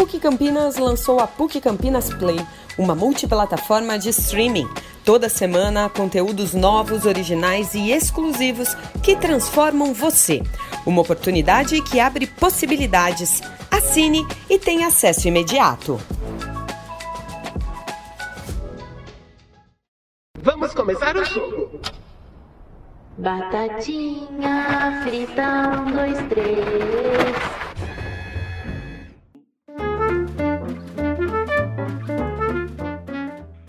PUC Campinas lançou a PUC Campinas Play, uma multiplataforma de streaming. Toda semana, conteúdos novos, originais e exclusivos que transformam você. Uma oportunidade que abre possibilidades. Assine e tenha acesso imediato. Vamos começar o jogo. Batatinha frita, um, dois, três.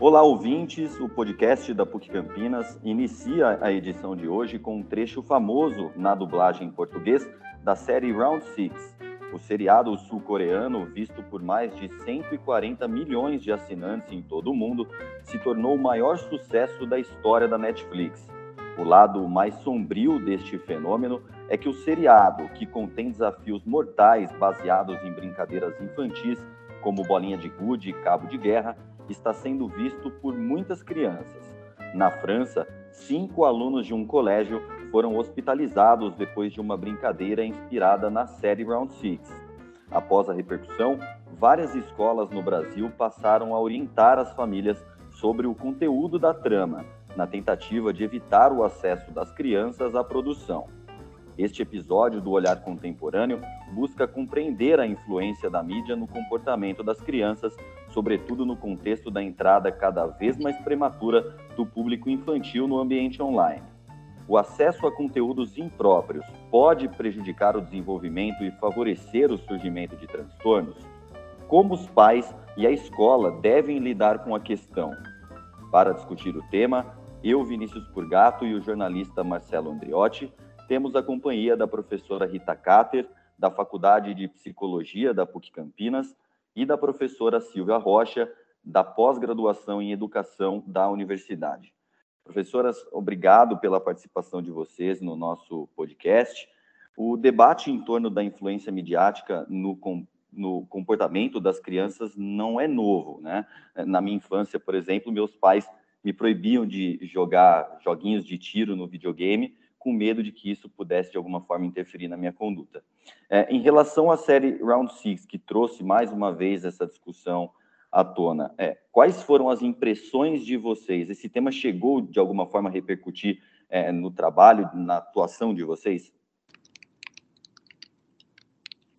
Olá, ouvintes! O podcast da PUC Campinas inicia a edição de hoje com um trecho famoso na dublagem em português da série Round Six, o seriado sul-coreano, visto por mais de 140 milhões de assinantes em todo o mundo, se tornou o maior sucesso da história da Netflix. O lado mais sombrio deste fenômeno é que o seriado, que contém desafios mortais baseados em brincadeiras infantis, como bolinha de gude e cabo de guerra, está sendo visto por muitas crianças. Na França, cinco alunos de um colégio foram hospitalizados depois de uma brincadeira inspirada na série Round Six. Após a repercussão, várias escolas no Brasil passaram a orientar as famílias sobre o conteúdo da trama, na tentativa de evitar o acesso das crianças à produção. Este episódio do Olhar Contemporâneo busca compreender a influência da mídia no comportamento das crianças, sobretudo no contexto da entrada cada vez mais prematura do público infantil no ambiente online. O acesso a conteúdos impróprios pode prejudicar o desenvolvimento e favorecer o surgimento de transtornos? Como os pais e a escola devem lidar com a questão? Para discutir o tema, eu, Vinícius Purgato e o jornalista Marcelo Andriotti temos a companhia da professora Rita Cater, da Faculdade de Psicologia da PUC Campinas, e da professora Silvia Rocha, da pós-graduação em Educação da Universidade. Professoras, obrigado pela participação de vocês no nosso podcast. O debate em torno da influência midiática no, no comportamento das crianças não é novo, né? Na minha infância, por exemplo, meus pais me proibiam de jogar joguinhos de tiro no videogame, com medo de que isso pudesse de alguma forma interferir na minha conduta. É, em relação à série Round Six, que trouxe mais uma vez essa discussão à tona, é, quais foram as impressões de vocês? Esse tema chegou de alguma forma a repercutir é, no trabalho, na atuação de vocês?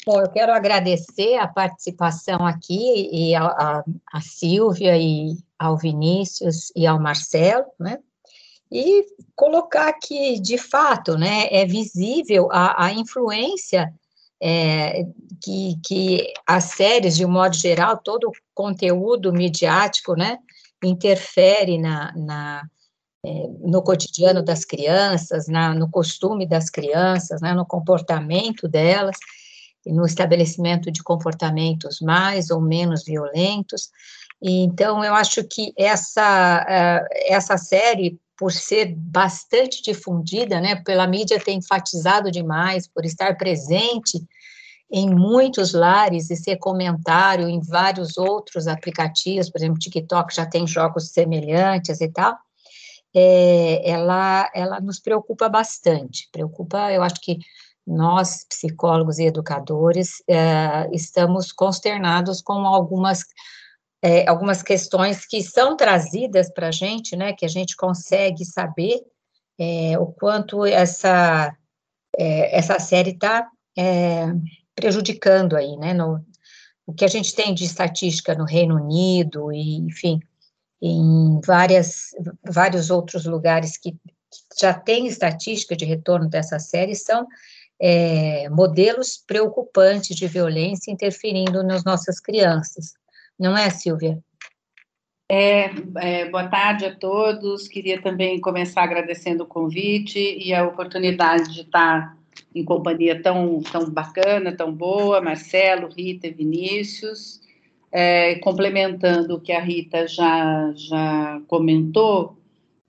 Bom, eu quero agradecer a participação aqui e a, a, a Silvia e ao Vinícius e ao Marcelo, né? E colocar que, de fato, né, é visível a, a influência é, que, que as séries, de um modo geral, todo o conteúdo midiático, né, interfere na, na é, no cotidiano das crianças, na, no costume das crianças, né, no comportamento delas, no estabelecimento de comportamentos mais ou menos violentos. E, então, eu acho que essa, é, essa série por ser bastante difundida, né, pela mídia ter enfatizado demais, por estar presente em muitos lares e ser comentário em vários outros aplicativos, por exemplo, TikTok já tem jogos semelhantes e tal, é, ela, ela nos preocupa bastante, preocupa, eu acho que nós, psicólogos e educadores, é, estamos consternados com algumas é, algumas questões que são trazidas para a gente, né, que a gente consegue saber é, o quanto essa, é, essa série está é, prejudicando aí, né, no, o que a gente tem de estatística no Reino Unido e, enfim, em várias, vários outros lugares que, que já tem estatística de retorno dessa série são é, modelos preocupantes de violência interferindo nas nossas crianças não é, Silvia? É, é, boa tarde a todos. Queria também começar agradecendo o convite e a oportunidade de estar em companhia tão, tão bacana, tão boa, Marcelo, Rita e Vinícius. É, complementando o que a Rita já, já comentou,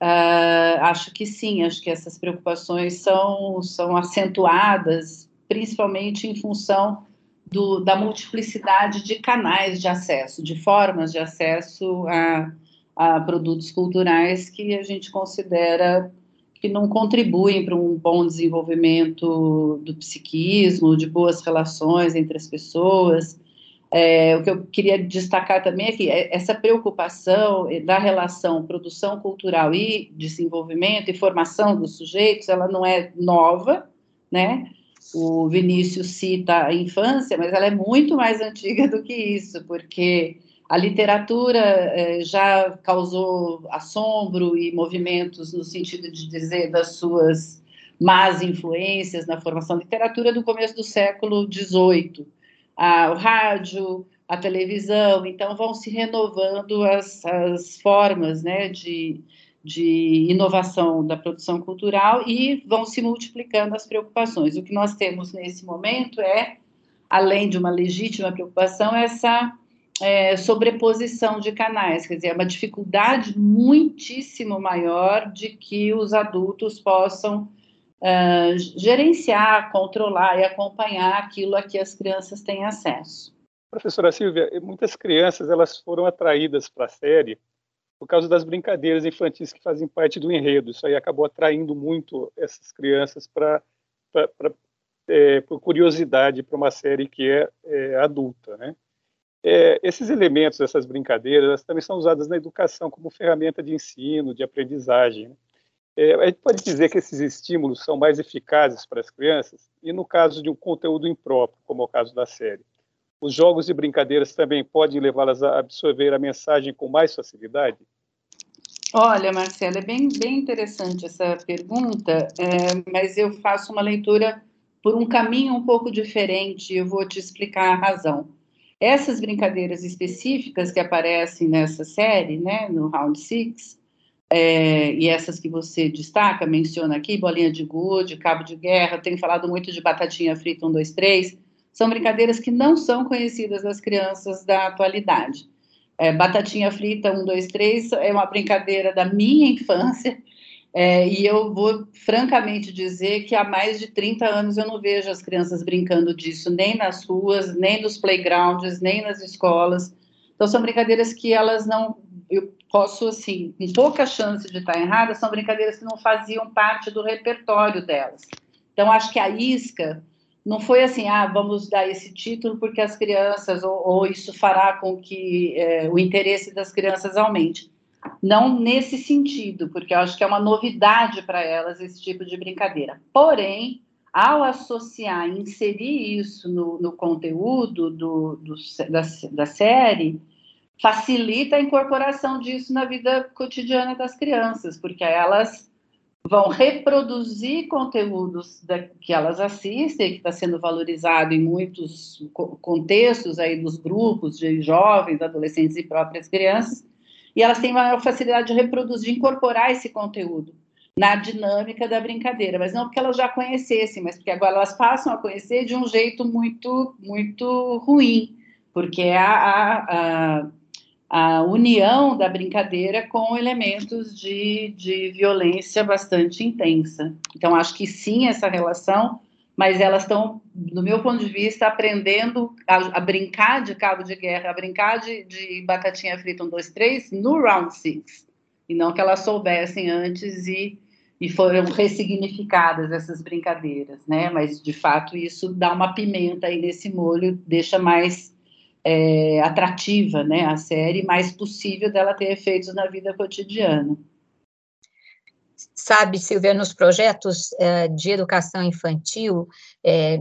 uh, acho que sim, acho que essas preocupações são, são acentuadas, principalmente em função do, da multiplicidade de canais de acesso, de formas de acesso a, a produtos culturais que a gente considera que não contribuem para um bom desenvolvimento do psiquismo, de boas relações entre as pessoas. É, o que eu queria destacar também é que essa preocupação da relação produção cultural e desenvolvimento e formação dos sujeitos, ela não é nova, né? O Vinícius cita a infância, mas ela é muito mais antiga do que isso, porque a literatura eh, já causou assombro e movimentos no sentido de dizer das suas más influências na formação da literatura do começo do século XVIII. Ah, o rádio, a televisão, então vão se renovando as, as formas né, de, de inovação da produção cultural e vão se multiplicando as preocupações. O que nós temos nesse momento é, além de uma legítima preocupação, essa é, sobreposição de canais, quer dizer, é uma dificuldade muitíssimo maior de que os adultos possam uh, gerenciar, controlar e acompanhar aquilo a que as crianças têm acesso. Professora Silvia, muitas crianças elas foram atraídas para a série por causa das brincadeiras infantis que fazem parte do enredo. Isso aí acabou atraindo muito essas crianças para é, por curiosidade para uma série que é, é adulta, né? É, esses elementos, essas brincadeiras, também são usadas na educação como ferramenta de ensino, de aprendizagem. Né? É, a gente pode dizer que esses estímulos são mais eficazes para as crianças, e no caso de um conteúdo impróprio, como é o caso da série, os jogos e brincadeiras também podem levá-las a absorver a mensagem com mais facilidade? Olha, Marcela, é bem, bem interessante essa pergunta, é, mas eu faço uma leitura por um caminho um pouco diferente, e eu vou te explicar a razão. Essas brincadeiras específicas que aparecem nessa série, né, no Round Six, é, e essas que você destaca, menciona aqui, bolinha de gude, cabo de guerra, tenho falado muito de batatinha frita 1, 2, 3, são brincadeiras que não são conhecidas das crianças da atualidade. É, batatinha frita 1, 2, 3 é uma brincadeira da minha infância, é, e eu vou francamente dizer que há mais de 30 anos eu não vejo as crianças brincando disso, nem nas ruas, nem nos playgrounds, nem nas escolas. Então, são brincadeiras que elas não. Eu posso, assim, com pouca chance de estar errada, são brincadeiras que não faziam parte do repertório delas. Então, acho que a isca não foi assim, ah, vamos dar esse título porque as crianças, ou, ou isso fará com que é, o interesse das crianças aumente não nesse sentido, porque eu acho que é uma novidade para elas esse tipo de brincadeira. Porém, ao associar, inserir isso no, no conteúdo do, do, da, da série, facilita a incorporação disso na vida cotidiana das crianças, porque elas vão reproduzir conteúdos da, que elas assistem, que está sendo valorizado em muitos contextos aí dos grupos de jovens, adolescentes e próprias crianças, e elas têm maior facilidade de reproduzir, de incorporar esse conteúdo na dinâmica da brincadeira, mas não porque elas já conhecessem, mas porque agora elas passam a conhecer de um jeito muito, muito ruim, porque é a, a, a, a união da brincadeira com elementos de, de violência bastante intensa. Então, acho que sim, essa relação mas elas estão, do meu ponto de vista, aprendendo a, a, brincar de cabo de guerra, a brincar de, de batatinha frita 1, 2, 3 no round six, e não que elas soubessem antes e, e foram ressignificadas essas brincadeiras, né? Mas, de fato, isso dá uma pimenta aí nesse molho, deixa mais é, atrativa né, a série, mais possível dela ter efeitos na vida cotidiana sabe, Silvia, nos projetos é, de educação infantil, é,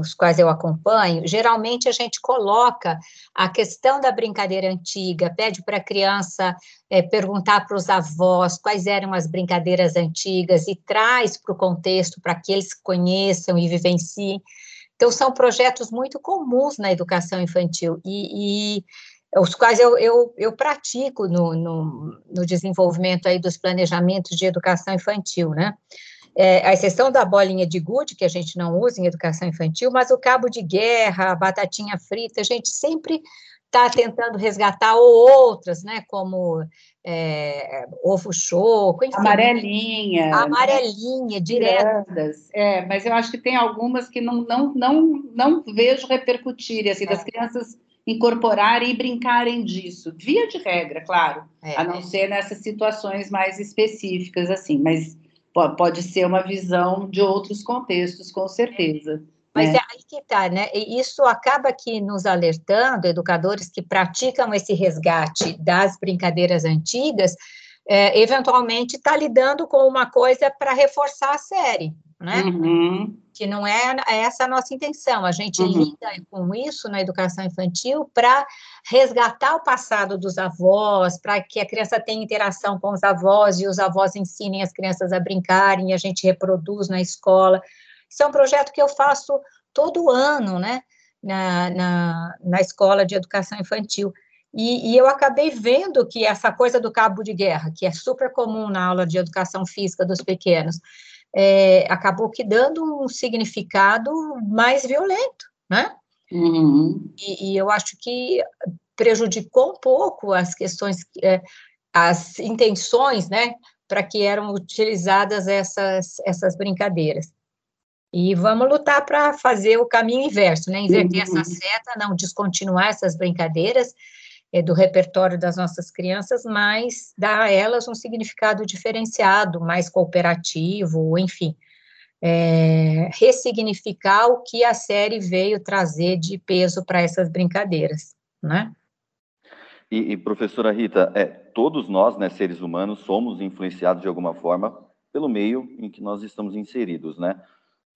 os quais eu acompanho, geralmente a gente coloca a questão da brincadeira antiga, pede para a criança é, perguntar para os avós quais eram as brincadeiras antigas e traz para o contexto para que eles conheçam e vivenciem. Então, são projetos muito comuns na educação infantil e, e os quais eu, eu, eu pratico no, no, no, desenvolvimento aí dos planejamentos de educação infantil, né? É, a exceção da bolinha de gude, que a gente não usa em educação infantil, mas o cabo de guerra, a batatinha frita, a gente sempre está tentando resgatar ou outras, né, como é, ovo choco, enfim. Amarelinha. Né? Amarelinha, direto. É, mas eu acho que tem algumas que não, não, não, não vejo repercutir, assim, é. das crianças incorporarem e brincarem disso, via de regra, claro, é, a não ser nessas situações mais específicas, assim, mas pode ser uma visão de outros contextos, com certeza. Mas é. é aí que está, né? E isso acaba aqui nos alertando, educadores que praticam esse resgate das brincadeiras antigas, é, eventualmente está lidando com uma coisa para reforçar a série, né? Uhum. Que não é, é, essa a nossa intenção. A gente uhum. lida com isso na educação infantil para resgatar o passado dos avós, para que a criança tenha interação com os avós e os avós ensinem as crianças a brincarem, e a gente reproduz na escola. Isso é um projeto que eu faço todo ano, né? Na, na, na escola de educação infantil. E, e, eu acabei vendo que essa coisa do cabo de guerra, que é super comum na aula de educação física dos pequenos, é, acabou que dando um significado mais violento, né? Uhum. E, e, eu acho que prejudicou um pouco as questões, é, as intenções, né, para que eram utilizadas essas, essas brincadeiras. E vamos lutar para fazer o caminho inverso, né? Inverter uhum. essa seta, não descontinuar essas brincadeiras é, do repertório das nossas crianças, mas dar a elas um significado diferenciado, mais cooperativo, enfim. É, ressignificar o que a série veio trazer de peso para essas brincadeiras, né? E, e, professora Rita, é, todos nós, né, seres humanos, somos influenciados de alguma forma pelo meio em que nós estamos inseridos, né?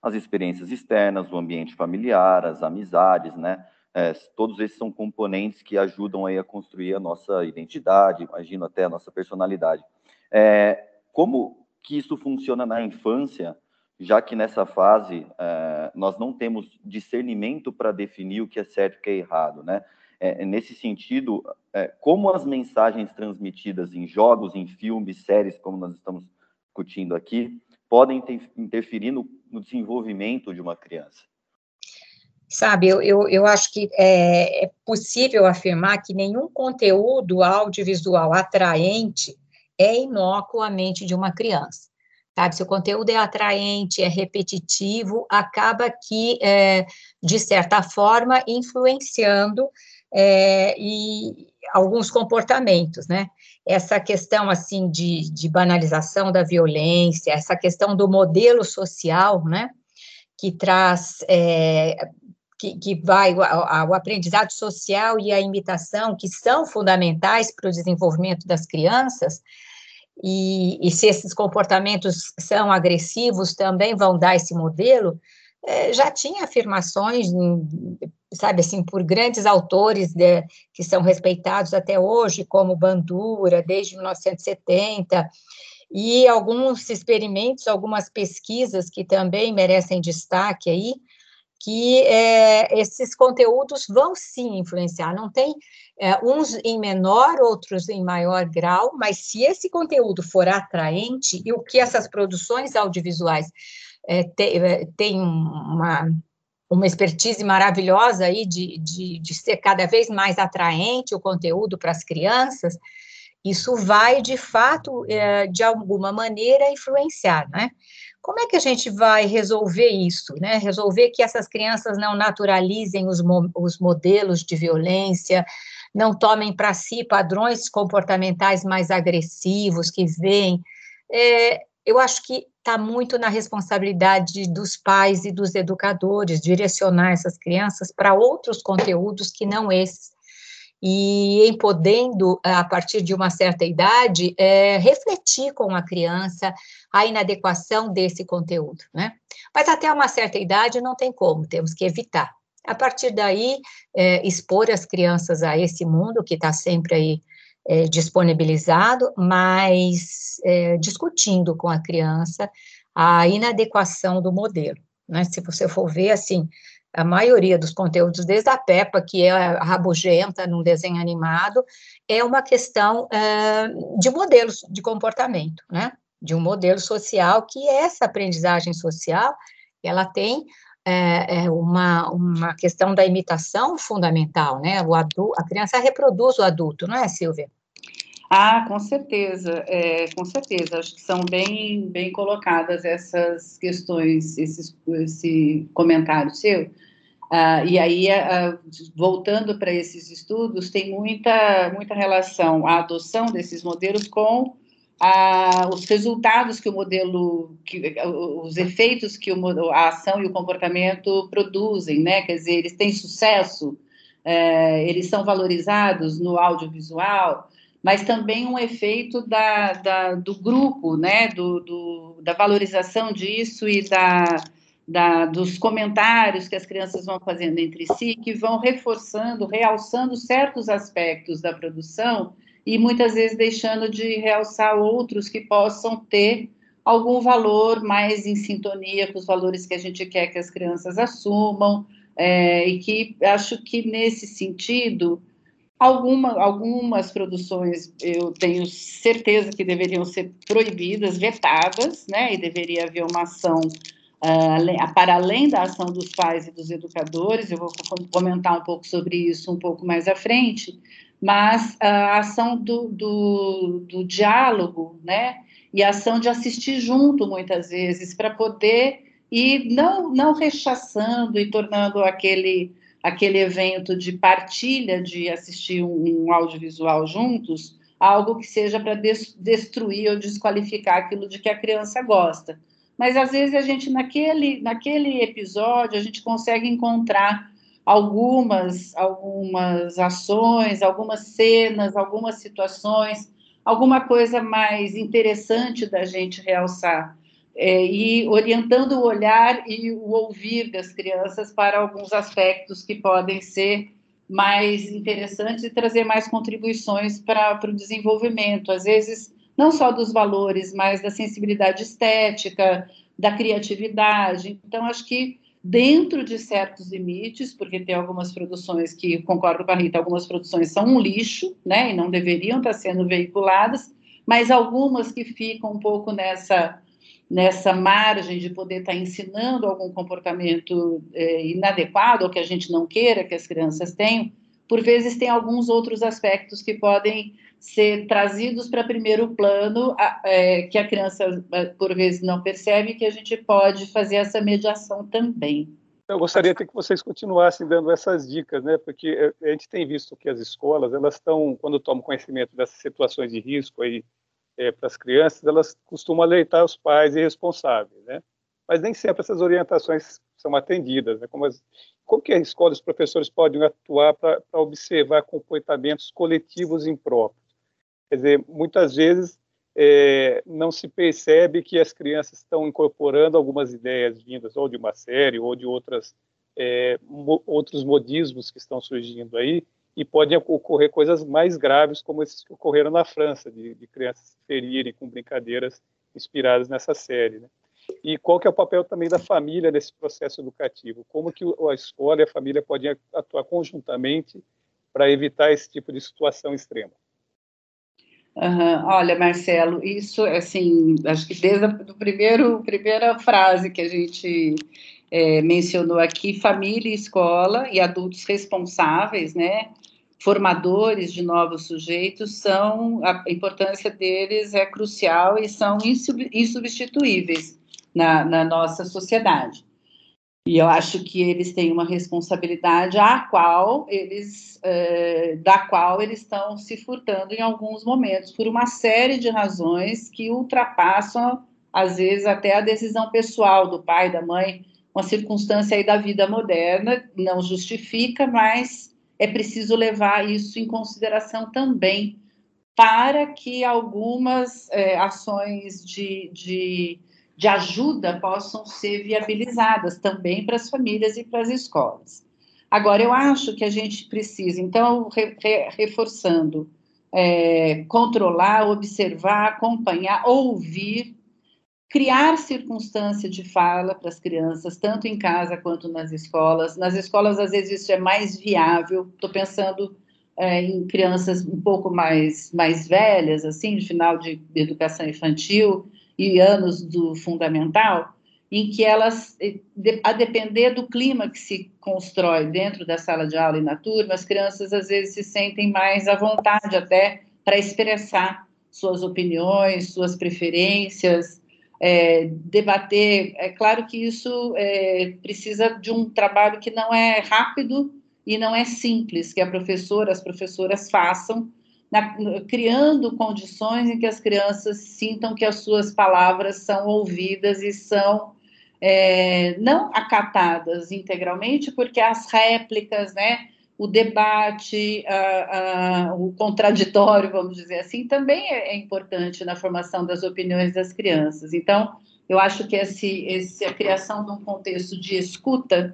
As experiências externas, o ambiente familiar, as amizades, né? É, todos esses são componentes que ajudam aí a construir a nossa identidade, imagino até a nossa personalidade. É, como que isso funciona na infância, já que nessa fase é, nós não temos discernimento para definir o que é certo e o que é errado, né? É, nesse sentido, é, como as mensagens transmitidas em jogos, em filmes, séries, como nós estamos discutindo aqui, podem interferir no, no desenvolvimento de uma criança? Sabe, eu, eu, eu acho que é, é possível afirmar que nenhum conteúdo audiovisual atraente é inócuo à mente de uma criança. Sabe, se o conteúdo é atraente, é repetitivo, acaba que, é, de certa forma, influenciando é, e alguns comportamentos, né? Essa questão, assim, de, de banalização da violência, essa questão do modelo social, né? Que traz é, que, que vai o, o, aprendizado social e a imitação, que são fundamentais para o desenvolvimento das crianças, e, e, se esses comportamentos são agressivos, também vão dar esse modelo, é, já tinha afirmações, sabe assim, por grandes autores de, que são respeitados até hoje, como Bandura, desde 1970, e alguns experimentos, algumas pesquisas que também merecem destaque aí, que é, esses conteúdos vão sim influenciar, não tem é, uns em menor, outros em maior grau, mas se esse conteúdo for atraente, e o que essas produções audiovisuais é, é têm uma, uma expertise maravilhosa aí de, de, de ser cada vez mais atraente o conteúdo para as crianças, isso vai, de fato, é, de alguma maneira, influenciar, né? Como é que a gente vai resolver isso, né? Resolver que essas crianças não naturalizem os, mo os modelos de violência, não tomem para si padrões comportamentais mais agressivos que vêm. É, eu acho que está muito na responsabilidade dos pais e dos educadores direcionar essas crianças para outros conteúdos que não esses e em podendo, a partir de uma certa idade, é, refletir com a criança a inadequação desse conteúdo, né? Mas até uma certa idade não tem como, temos que evitar. A partir daí, é, expor as crianças a esse mundo que está sempre aí é, disponibilizado, mas é, discutindo com a criança a inadequação do modelo. Né? Se você for ver, assim, a maioria dos conteúdos, desde a Peppa, que é rabugenta num desenho animado, é uma questão é, de modelos de comportamento, né? De um modelo social que essa aprendizagem social, ela tem é, é uma, uma questão da imitação fundamental, né? O adulto, a criança reproduz o adulto, não é, Silvia? Ah, com certeza, é, com certeza. Acho que são bem, bem colocadas essas questões, esses, esse comentário seu. Ah, e aí, ah, voltando para esses estudos, tem muita, muita relação a adoção desses modelos com a, os resultados que o modelo, que, os efeitos que o, a ação e o comportamento produzem, né? Quer dizer, eles têm sucesso, é, eles são valorizados no audiovisual, mas também um efeito da, da do grupo, né? Do, do, da valorização disso e da, da, dos comentários que as crianças vão fazendo entre si, que vão reforçando, realçando certos aspectos da produção e muitas vezes deixando de realçar outros que possam ter algum valor mais em sintonia com os valores que a gente quer que as crianças assumam, é, e que acho que nesse sentido, alguma, algumas produções eu tenho certeza que deveriam ser proibidas, vetadas, né, e deveria haver uma ação uh, para além da ação dos pais e dos educadores, eu vou comentar um pouco sobre isso um pouco mais à frente, mas a ação do, do, do diálogo, né? E a ação de assistir junto, muitas vezes, para poder ir não, não rechaçando e tornando aquele, aquele evento de partilha, de assistir um, um audiovisual juntos, algo que seja para des, destruir ou desqualificar aquilo de que a criança gosta. Mas às vezes a gente, naquele, naquele episódio, a gente consegue encontrar algumas, algumas ações, algumas cenas, algumas situações, alguma coisa mais interessante da gente realçar. É, e orientando o olhar e o ouvir das crianças para alguns aspectos que podem ser mais interessantes e trazer mais contribuições para, o desenvolvimento, às vezes não só dos valores, mas da sensibilidade estética, da criatividade. Então, acho que dentro de certos limites, porque tem algumas produções que, concordo com a Rita, algumas produções são um lixo, né, e não deveriam estar sendo veiculadas, mas algumas que ficam um pouco nessa nessa margem de poder estar ensinando algum comportamento é, inadequado ou que a gente não queira que as crianças tenham, por vezes tem alguns outros aspectos que podem ser trazidos para primeiro plano, é, que a criança, é, por vezes, não percebe, que a gente pode fazer essa mediação também. Eu gostaria até que vocês continuassem dando essas dicas, né? Porque é, a gente tem visto que as escolas, elas estão, quando tomam conhecimento dessas situações de risco aí é, para as crianças, elas costumam alertar os pais e responsáveis, né? Mas nem sempre essas orientações são atendidas, né? Como, as, como que a escola e os professores podem atuar para observar comportamentos coletivos impróprios? Quer dizer, muitas vezes é, não se percebe que as crianças estão incorporando algumas ideias vindas ou de uma série ou de outras é, mo outros modismos que estão surgindo aí e podem ocorrer coisas mais graves como esses que ocorreram na França de, de crianças se ferirem com brincadeiras inspiradas nessa série. Né? E qual que é o papel também da família nesse processo educativo? Como que a escola e a família podem atuar conjuntamente para evitar esse tipo de situação extrema? Uhum. Olha, Marcelo, isso, assim, acho que desde a do primeiro, primeira frase que a gente é, mencionou aqui, família, escola e adultos responsáveis, né, formadores de novos sujeitos, são, a importância deles é crucial e são insubstituíveis na, na nossa sociedade. E eu acho que eles têm uma responsabilidade a qual eles, é, da qual eles estão se furtando em alguns momentos, por uma série de razões que ultrapassam, às vezes, até a decisão pessoal do pai, da mãe, uma circunstância aí da vida moderna, não justifica, mas é preciso levar isso em consideração também, para que algumas é, ações de, de de ajuda possam ser viabilizadas também para as famílias e para as escolas. Agora, eu acho que a gente precisa, então, re, re, reforçando, é, controlar, observar, acompanhar, ouvir, criar circunstância de fala para as crianças, tanto em casa quanto nas escolas. Nas escolas, às vezes, isso é mais viável. Estou pensando é, em crianças um pouco mais, mais velhas, assim, de final de educação infantil, e anos do fundamental, em que elas, a depender do clima que se constrói dentro da sala de aula e na turma, as crianças às vezes se sentem mais à vontade até para expressar suas opiniões, suas preferências, é, debater. É claro que isso é, precisa de um trabalho que não é rápido e não é simples, que a professora, as professoras façam na, criando condições em que as crianças sintam que as suas palavras são ouvidas e são é, não acatadas integralmente, porque as réplicas, né, o debate, a, a, o contraditório, vamos dizer assim, também é, é, importante na formação das opiniões das crianças. Então, eu acho que esse, esse, a criação de um contexto de escuta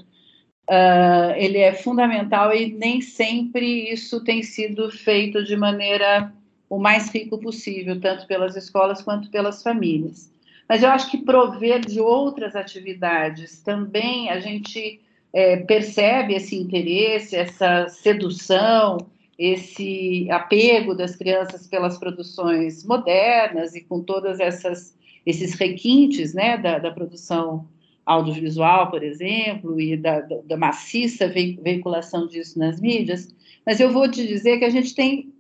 uh, ele é fundamental e nem sempre isso tem sido feito de maneira o mais rico possível, tanto pelas escolas quanto pelas famílias. Mas eu acho que prover de outras atividades também a gente é, percebe esse interesse, essa sedução, esse apego das crianças pelas produções modernas e com todas essas esses requintes né, da, da produção audiovisual, por exemplo, e da, da maciça veiculação disso nas mídias, mas eu vou te dizer que a gente tem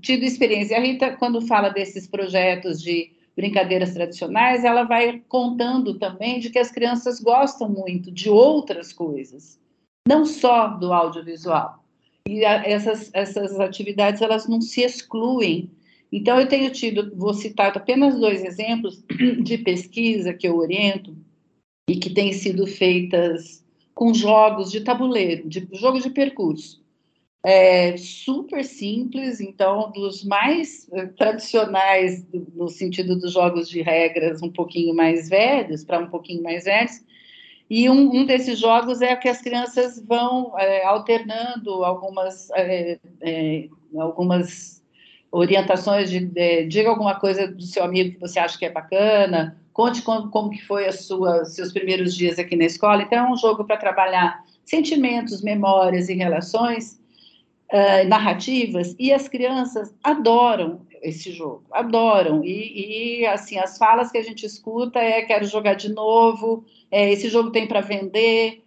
tido experiência. A Rita, quando fala desses projetos de brincadeiras tradicionais, ela vai contando também de que as crianças gostam muito de outras coisas, não só do audiovisual. E a, essas, essas atividades, elas não se excluem. Então, eu tenho tido, vou citar apenas dois exemplos de pesquisa que eu oriento, e que têm sido feitas com jogos de tabuleiro, de jogo de percurso. É super simples, então, dos mais eh, tradicionais, no sentido dos jogos de regras um pouquinho mais velhos, para um pouquinho mais velhos, e um, um, desses jogos é que as crianças vão é, alternando algumas, é, algumas orientações de, de, diga alguma coisa do seu amigo que você acha que é bacana, Conte como, como que foi as suas seus primeiros dias aqui na escola. Então, é um jogo para trabalhar sentimentos, memórias e relações uh, narrativas. E as crianças adoram esse jogo, adoram. E, e, assim, as falas que a gente escuta é quero jogar de novo, é, esse jogo tem para vender,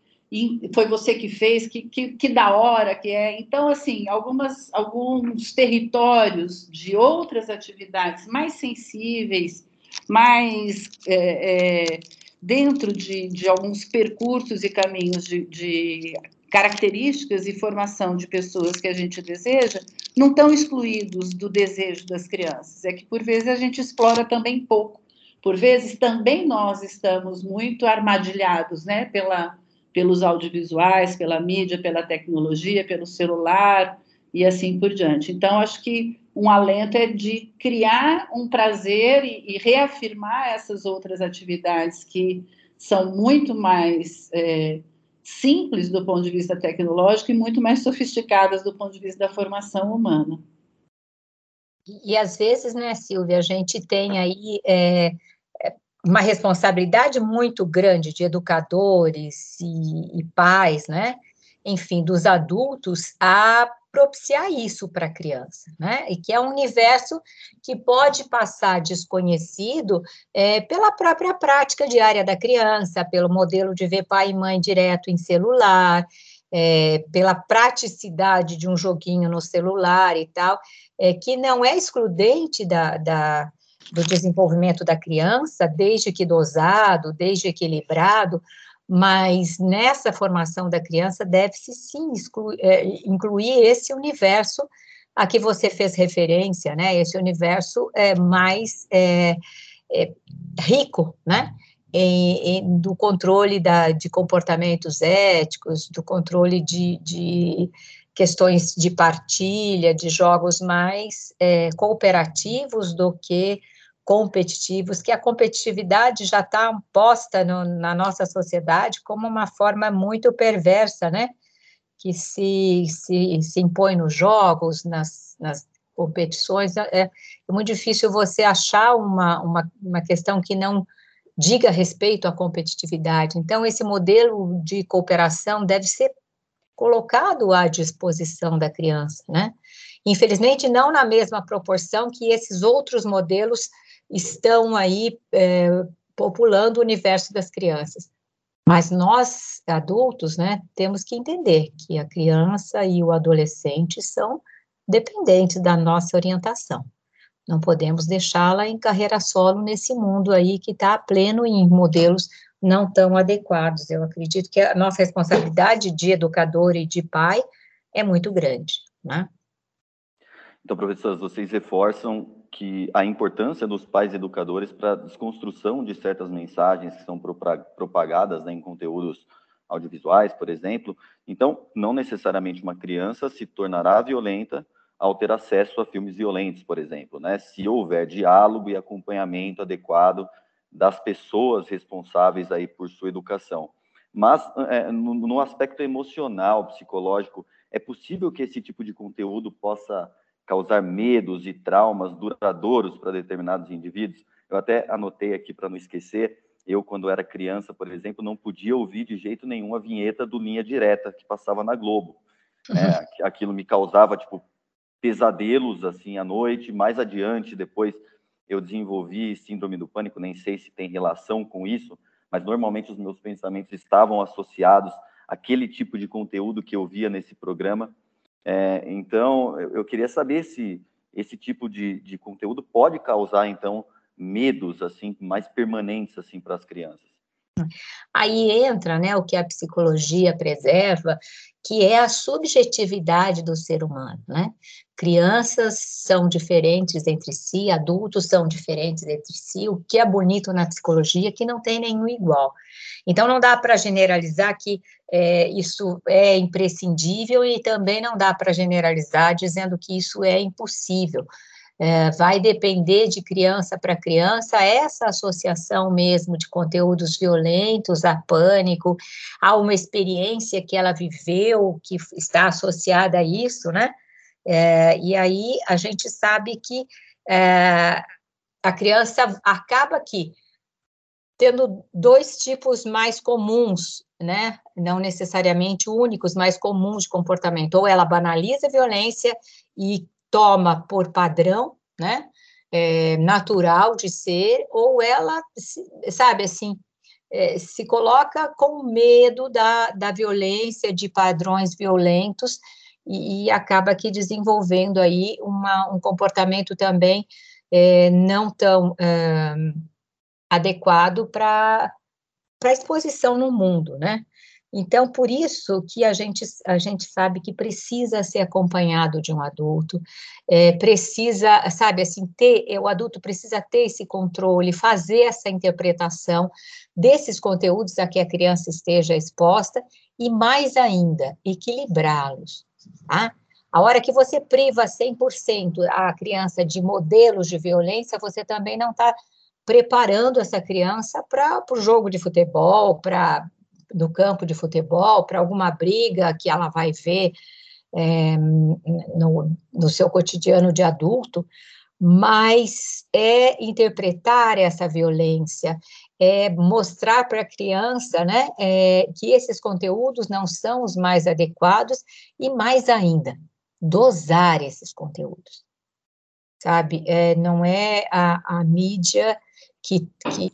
foi você que fez, que, que, que, da hora que é. Então, assim, algumas, alguns territórios de outras atividades mais sensíveis mais é, é, dentro de, de, alguns percursos e caminhos de, de, características e formação de pessoas que a gente deseja, não estão excluídos do desejo das crianças. É que, por vezes, a gente explora também pouco. Por vezes, também nós estamos muito armadilhados né, pela, pelos audiovisuais, pela mídia, pela tecnologia, pelo celular e assim por diante. Então, acho que um alento é de criar um prazer e, e reafirmar essas outras atividades que são muito mais é, simples do ponto de vista tecnológico e muito mais sofisticadas do ponto de vista da formação humana. E, às vezes, né, Silvia, a gente tem aí é, é uma responsabilidade muito grande de educadores e, e pais, né? Enfim, dos adultos a propiciar isso para a criança, né? E que é um universo que pode passar desconhecido é, pela própria prática diária da criança, pelo modelo de ver pai e mãe direto em celular, é, pela praticidade de um joguinho no celular e tal, é, que não é excludente da, da do desenvolvimento da criança, desde que dosado, desde equilibrado, mas nessa formação da criança deve-se sim excluir, é, incluir esse universo a que você fez referência, né? Esse universo é mais é, é, rico, né? Em, em, do controle da, de comportamentos éticos, do controle de, de questões de partilha, de jogos mais é, cooperativos do que competitivos, que a competitividade já está posta no, na nossa sociedade como uma forma muito perversa, né? Que se, se, se impõe nos jogos, nas, nas competições. É, é, muito difícil você achar uma, uma, uma questão que não diga respeito à competitividade. Então, esse modelo de cooperação deve ser colocado à disposição da criança, né? Infelizmente, não na mesma proporção que esses outros modelos estão aí é, populando o universo das crianças. Mas nós, adultos, né, temos que entender que a criança e o adolescente são dependentes da nossa orientação. Não podemos deixá-la em carreira solo nesse mundo aí que está pleno em modelos não tão adequados. Eu acredito que a nossa responsabilidade de educador e de pai é muito grande, né? Então, professoras, vocês reforçam que a importância dos pais educadores para a desconstrução de certas mensagens que são propagadas né, em conteúdos audiovisuais, por exemplo. Então, não necessariamente uma criança se tornará violenta ao ter acesso a filmes violentos, por exemplo, né? Se houver diálogo e acompanhamento adequado das pessoas responsáveis aí por sua educação. Mas é, no, no aspecto emocional, psicológico, é possível que esse tipo de conteúdo possa causar medos e traumas duradouros para determinados indivíduos. Eu até anotei aqui para não esquecer, eu, quando era criança, por exemplo, não podia ouvir de jeito nenhum a vinheta do Linha Direta que passava na Globo. Né? Aquilo me causava, tipo, pesadelos, assim, à noite. Mais adiante, depois, eu desenvolvi síndrome do pânico, nem sei se tem relação com isso, mas normalmente os meus pensamentos estavam associados àquele tipo de conteúdo que eu via nesse programa. É, então, eu queria saber se esse tipo de, de conteúdo pode causar, então, medos assim mais permanentes assim para as crianças. Aí entra, né, o que a psicologia preserva, que é a subjetividade do ser humano, né? Crianças são diferentes entre si, adultos são diferentes entre si. O que é bonito na psicologia é que não tem nenhum igual. Então, não dá para generalizar que é, isso é imprescindível e também não dá para generalizar dizendo que isso é impossível é, vai depender de criança para criança essa associação mesmo de conteúdos violentos a pânico, a uma experiência que ela viveu, que está associada a isso, né? É, e aí a gente sabe que é, a criança acaba aqui tendo dois tipos mais comuns, né? Não necessariamente únicos, mais comuns de comportamento. Ou ela banaliza a violência e toma por padrão, né? É, natural de ser, ou ela, sabe, assim, é, se coloca com medo da, da violência, de padrões violentos, e, e acaba aqui desenvolvendo aí uma, um comportamento também é, não tão adequado para a exposição no mundo, né? Então, por isso que a gente, a gente sabe que precisa ser acompanhado de um adulto, é, precisa, sabe, assim, ter, é, o adulto precisa ter esse controle, fazer essa interpretação desses conteúdos a que a criança esteja exposta e, mais ainda, equilibrá-los, tá? A hora que você priva 100% a criança de modelos de violência, você também não está preparando essa criança para o jogo de futebol, para no campo de futebol, para alguma briga que ela vai ver é, no, no seu cotidiano de adulto, mas é interpretar essa violência, é mostrar para a criança né, é, que esses conteúdos não são os mais adequados e, mais ainda, dosar esses conteúdos. Sabe, é, não é a, a mídia que,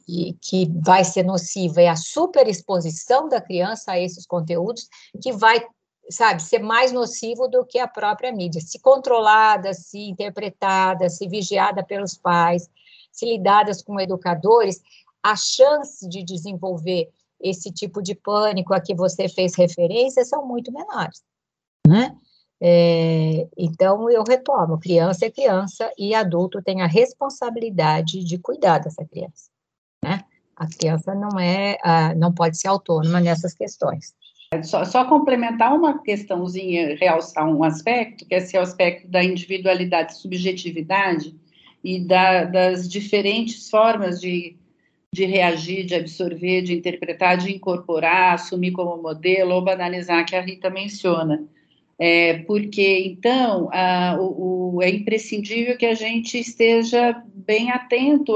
que, que vai ser nociva é a superexposição da criança a esses conteúdos, que vai, sabe, ser mais nocivo do que a própria mídia. Se controlada, se interpretada, se vigiada pelos pais, se lidadas com educadores, a chance de desenvolver esse tipo de pânico a que você fez referência são muito menores, né? É, então, eu retomo: criança é criança e adulto tem a responsabilidade de cuidar dessa criança. Né? A criança não é, não pode ser autônoma nessas questões. Só, só, complementar uma questãozinha, realçar um aspecto, que é esse aspecto da individualidade, subjetividade e da, das diferentes formas de, de reagir, de absorver, de interpretar, de incorporar, assumir como modelo ou banalizar, que a Rita menciona. É, porque, então, a, o, o, é imprescindível que a gente esteja bem atento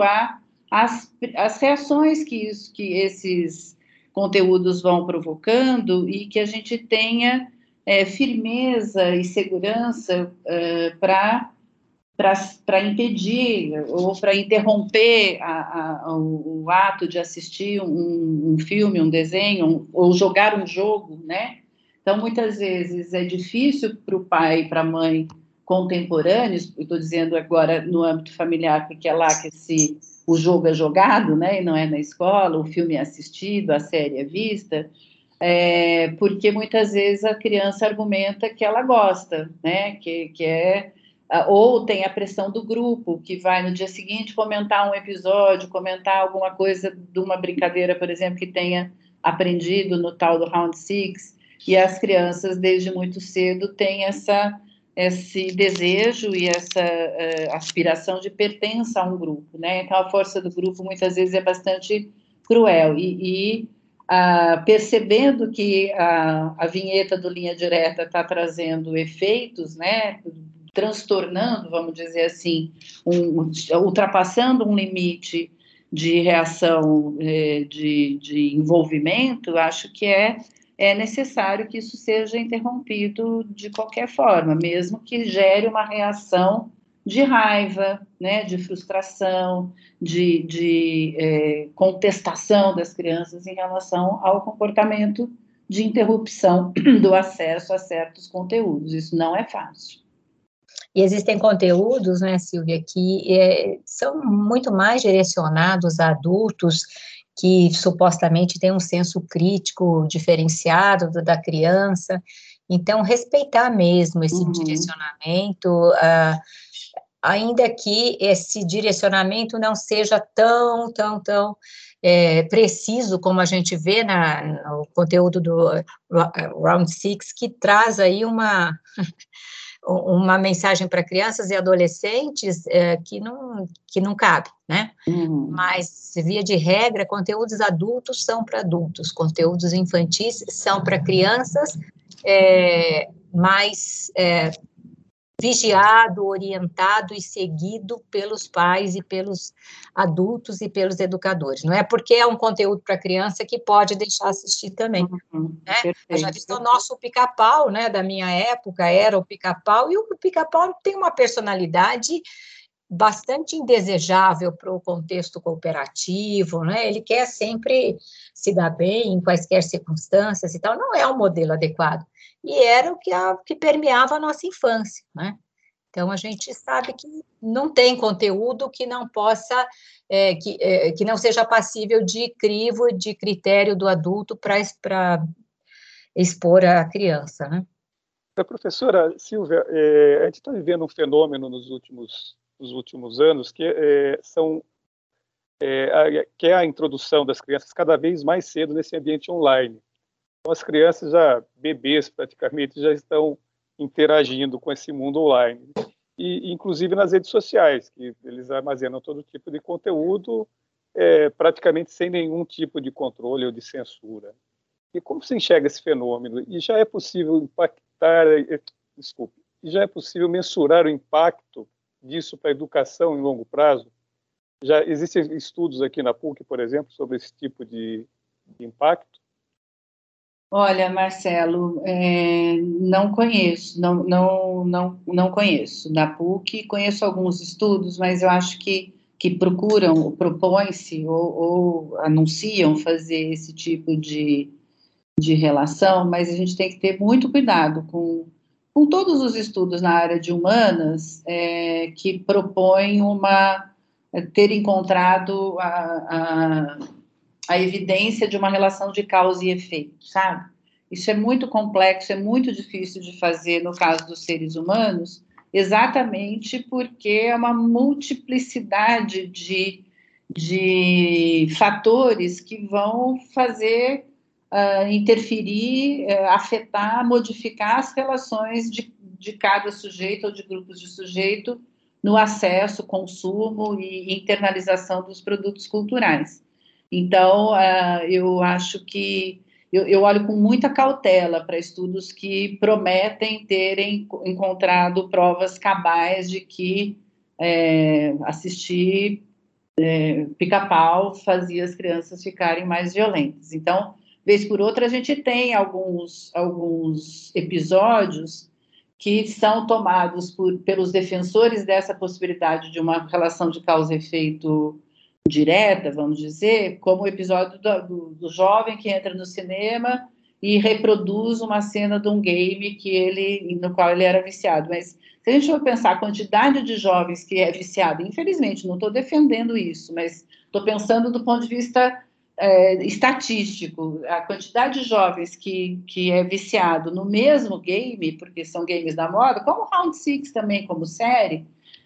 às reações que, isso, que esses conteúdos vão provocando e que a gente tenha é, firmeza e segurança é, para para impedir ou para interromper a, a, o, o, ato de assistir um, um filme, um desenho, um, ou jogar um jogo, né? Então, muitas vezes é difícil para o pai e para a mãe contemporâneos, estou dizendo agora no âmbito familiar, porque é lá que esse, o jogo é jogado, né, e não é na escola, o filme é assistido, a série é vista, é, porque muitas vezes a criança argumenta que ela gosta, né, que, que é ou tem a pressão do grupo, que vai no dia seguinte comentar um episódio, comentar alguma coisa de uma brincadeira, por exemplo, que tenha aprendido no tal do Round Six, e as crianças, desde muito cedo, têm essa, esse desejo e essa uh, aspiração de pertença a um grupo, né? Então, a força do grupo, muitas vezes, é bastante cruel, e, e uh, percebendo que a, a vinheta do Linha Direta está trazendo efeitos, né? transtornando, vamos dizer assim, um, ultrapassando um limite de reação, eh, de, de envolvimento, acho que é, é necessário que isso seja interrompido de qualquer forma, mesmo que gere uma reação de raiva, né, de frustração, de, de é, contestação das crianças em relação ao comportamento de interrupção do acesso a certos conteúdos. Isso não é fácil. E existem conteúdos, né, Silvia, que é, são muito mais direcionados a adultos que supostamente têm um senso crítico diferenciado do da criança. Então, respeitar mesmo esse uhum. direcionamento, uh, ainda que esse direcionamento não seja tão, tão, tão é, preciso como a gente vê na, no conteúdo do Round Six, que traz aí uma uma mensagem para crianças e adolescentes é, que, não, que não cabe, né? Uhum. Mas, via de regra, conteúdos adultos são para adultos, conteúdos infantis são para crianças, é, mais é, vigiado, orientado e seguido pelos pais e pelos adultos e pelos educadores. Não é porque é um conteúdo para criança que pode deixar assistir também. Uhum, né? Eu já disse o nosso pica-pau, né, da minha época, era o pica-pau, e o pica-pau tem uma personalidade bastante indesejável para o contexto cooperativo, né? Ele quer sempre se dar bem em quaisquer circunstâncias e tal, não é um modelo adequado e era o que, a, que permeava a nossa infância, né? Então, a gente sabe que não tem conteúdo que não possa, é, que, é, que não seja passível de crivo de critério do adulto para expor a criança, né? A professora Silvia, é, a gente está vivendo um fenômeno nos últimos, nos últimos anos que é, são é, a, que é a introdução das crianças cada vez mais cedo nesse ambiente online. Então, as crianças já, bebês praticamente, já estão interagindo com esse mundo online. E, inclusive nas redes sociais, que eles armazenam todo tipo de conteúdo é, praticamente sem nenhum tipo de controle ou de censura. E como se enxerga esse fenômeno? E já é possível impactar, é, desculpe, já é possível mensurar o impacto disso para a educação em longo prazo? Já existem estudos aqui na PUC, por exemplo, sobre esse tipo de, de impacto? Olha, Marcelo, é, não conheço, não, não, não, não conheço. Da PUC, conheço alguns estudos, mas eu acho que, que procuram, propõem-se ou, ou, anunciam fazer esse tipo de, de relação, mas a gente tem que ter muito cuidado com, com todos os estudos na área de humanas é, que propõem uma ter encontrado a, a a evidência de uma relação de causa e efeito, sabe? Isso é muito complexo, é muito difícil de fazer no caso dos seres humanos, exatamente porque é uma multiplicidade de, de fatores que vão fazer uh, interferir, uh, afetar, modificar as relações de, de cada sujeito ou de grupos de sujeito no acesso, consumo e internalização dos produtos culturais. Então, uh, eu acho que eu, eu, olho com muita cautela para estudos que prometem terem encontrado provas cabais de que é, assistir é, pica-pau fazia as crianças ficarem mais violentas. Então, vez por outra, a gente tem alguns, alguns episódios que são tomados por, pelos defensores dessa possibilidade de uma relação de causa efeito direta, vamos dizer, como o episódio do, do, do, jovem que entra no cinema e reproduz uma cena de um game que ele, no qual ele era viciado. Mas se a gente for pensar a quantidade de jovens que é viciado, infelizmente, não estou defendendo isso, mas estou pensando do ponto de vista é, estatístico, a quantidade de jovens que, que é viciado no mesmo game, porque são games da moda, como Round Six também, como série,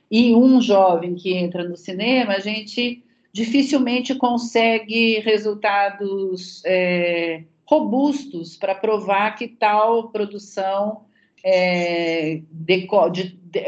e um jovem que entra no cinema, a gente dificilmente consegue resultados é, robustos para provar que tal produção é, de, de, de,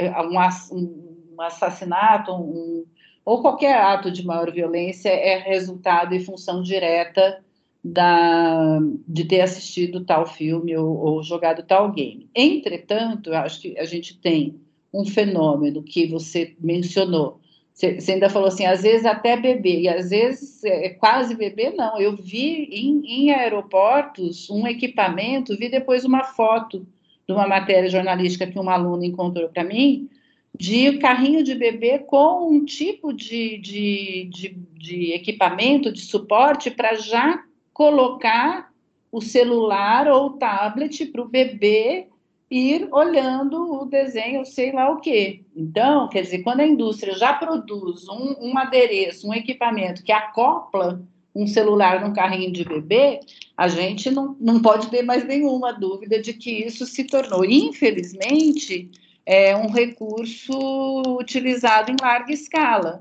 um, um assassinato, um, ou qualquer ato de maior violência é resultado e função direta da, de ter assistido tal filme ou, ou jogado tal game. Entretanto, eu acho que a gente tem um fenômeno que você mencionou. Você, ainda falou assim, às vezes até bebê, e às vezes é quase bebê, não. Eu vi em, em aeroportos um equipamento, vi depois uma foto de uma matéria jornalística que uma aluna encontrou para mim, de carrinho de bebê com um tipo de, de, de, de equipamento, de suporte, para já colocar o celular ou o tablet para o bebê ir olhando o desenho, sei lá o quê. Então, quer dizer, quando a indústria já produz um, um adereço, um equipamento que acopla um celular num carrinho de bebê, a gente não, não pode ter mais nenhuma dúvida de que isso se tornou, infelizmente, é um recurso utilizado em larga escala,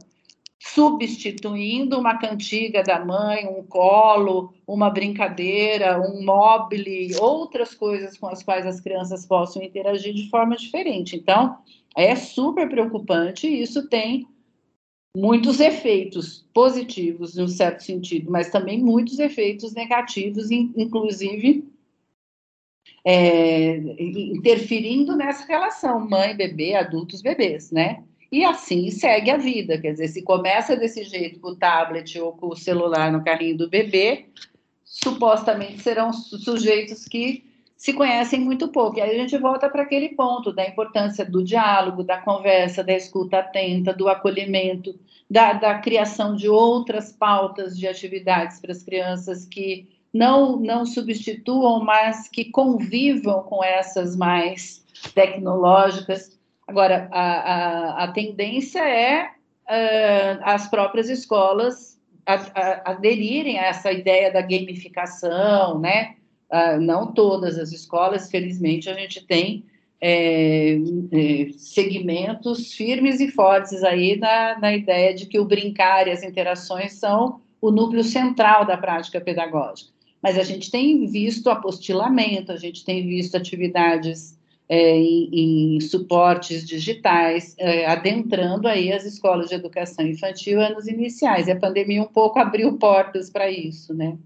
substituindo uma cantiga da mãe, um colo, uma brincadeira, um mobile, outras coisas com as quais as crianças possam interagir de forma diferente. Então, é super preocupante e isso tem muitos efeitos positivos, em um certo sentido, mas também muitos efeitos negativos, inclusive é, interferindo nessa relação mãe-bebê, adultos-bebês, né? E assim segue a vida, quer dizer, se começa desse jeito com o tablet ou com o celular no carrinho do bebê, supostamente serão sujeitos que se conhecem muito pouco. E aí a gente volta para aquele ponto da importância do diálogo, da conversa, da escuta atenta, do acolhimento, da, da criação de outras pautas de atividades para as crianças que não, não substituam, mas que convivam com essas mais tecnológicas. Agora, a, a, a tendência é uh, as próprias escolas aderirem a essa ideia da gamificação, né? Uh, não todas as escolas, felizmente, a gente tem é, é, segmentos firmes e fortes aí na, na ideia de que o brincar e as interações são o núcleo central da prática pedagógica mas a gente tem visto apostilamento, a gente tem visto atividades é, em, em, suportes digitais, é, adentrando aí as escolas de educação infantil anos iniciais. E a pandemia um pouco abriu portas para isso, né?